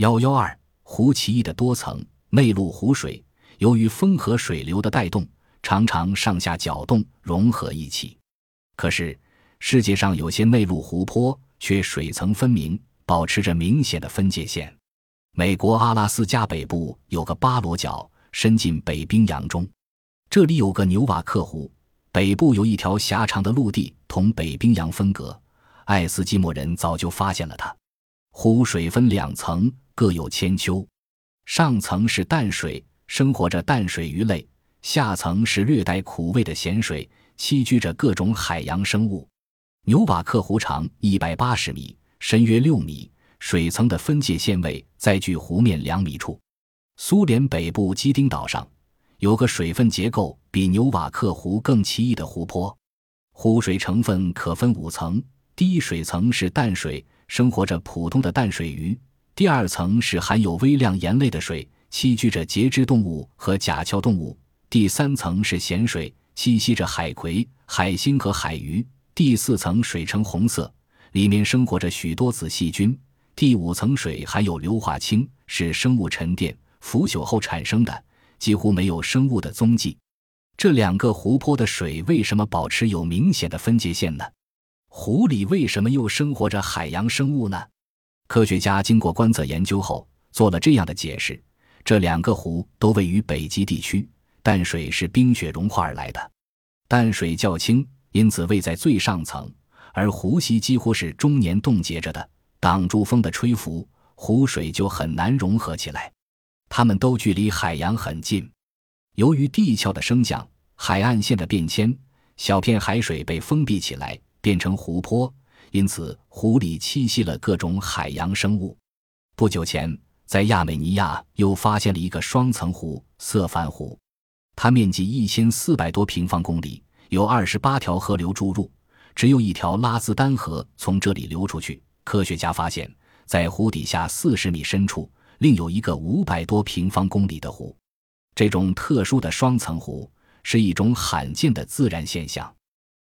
幺幺二湖奇异的多层内陆湖水，由于风和水流的带动，常常上下搅动融合一起。可是世界上有些内陆湖泊却水层分明，保持着明显的分界线。美国阿拉斯加北部有个巴罗角，伸进北冰洋中。这里有个纽瓦克湖，北部有一条狭长的陆地同北冰洋分隔。爱斯基摩人早就发现了它。湖水分两层，各有千秋。上层是淡水，生活着淡水鱼类；下层是略带苦味的咸水，栖居着各种海洋生物。纽瓦克湖长一百八十米，深约六米，水层的分界线位在距湖面两米处。苏联北部基丁岛上有个水分结构比纽瓦克湖更奇异的湖泊，湖水成分可分五层。第一水层是淡水，生活着普通的淡水鱼；第二层是含有微量盐类的水，栖居着节肢动物和甲壳动物；第三层是咸水，栖息着海葵、海星和海鱼；第四层水呈红色，里面生活着许多子细菌；第五层水含有硫化氢，是生物沉淀腐朽后产生的，几乎没有生物的踪迹。这两个湖泊的水为什么保持有明显的分界线呢？湖里为什么又生活着海洋生物呢？科学家经过观测研究后做了这样的解释：这两个湖都位于北极地区，淡水是冰雪融化而来的，淡水较轻，因此位在最上层；而湖溪几乎是终年冻结着的，挡住风的吹拂，湖水就很难融合起来。它们都距离海洋很近，由于地壳的升降、海岸线的变迁，小片海水被封闭起来。变成湖泊，因此湖里栖息了各种海洋生物。不久前，在亚美尼亚又发现了一个双层湖——色凡湖，它面积一千四百多平方公里，有二十八条河流注入，只有一条拉兹丹河从这里流出去。科学家发现，在湖底下四十米深处，另有一个五百多平方公里的湖。这种特殊的双层湖是一种罕见的自然现象。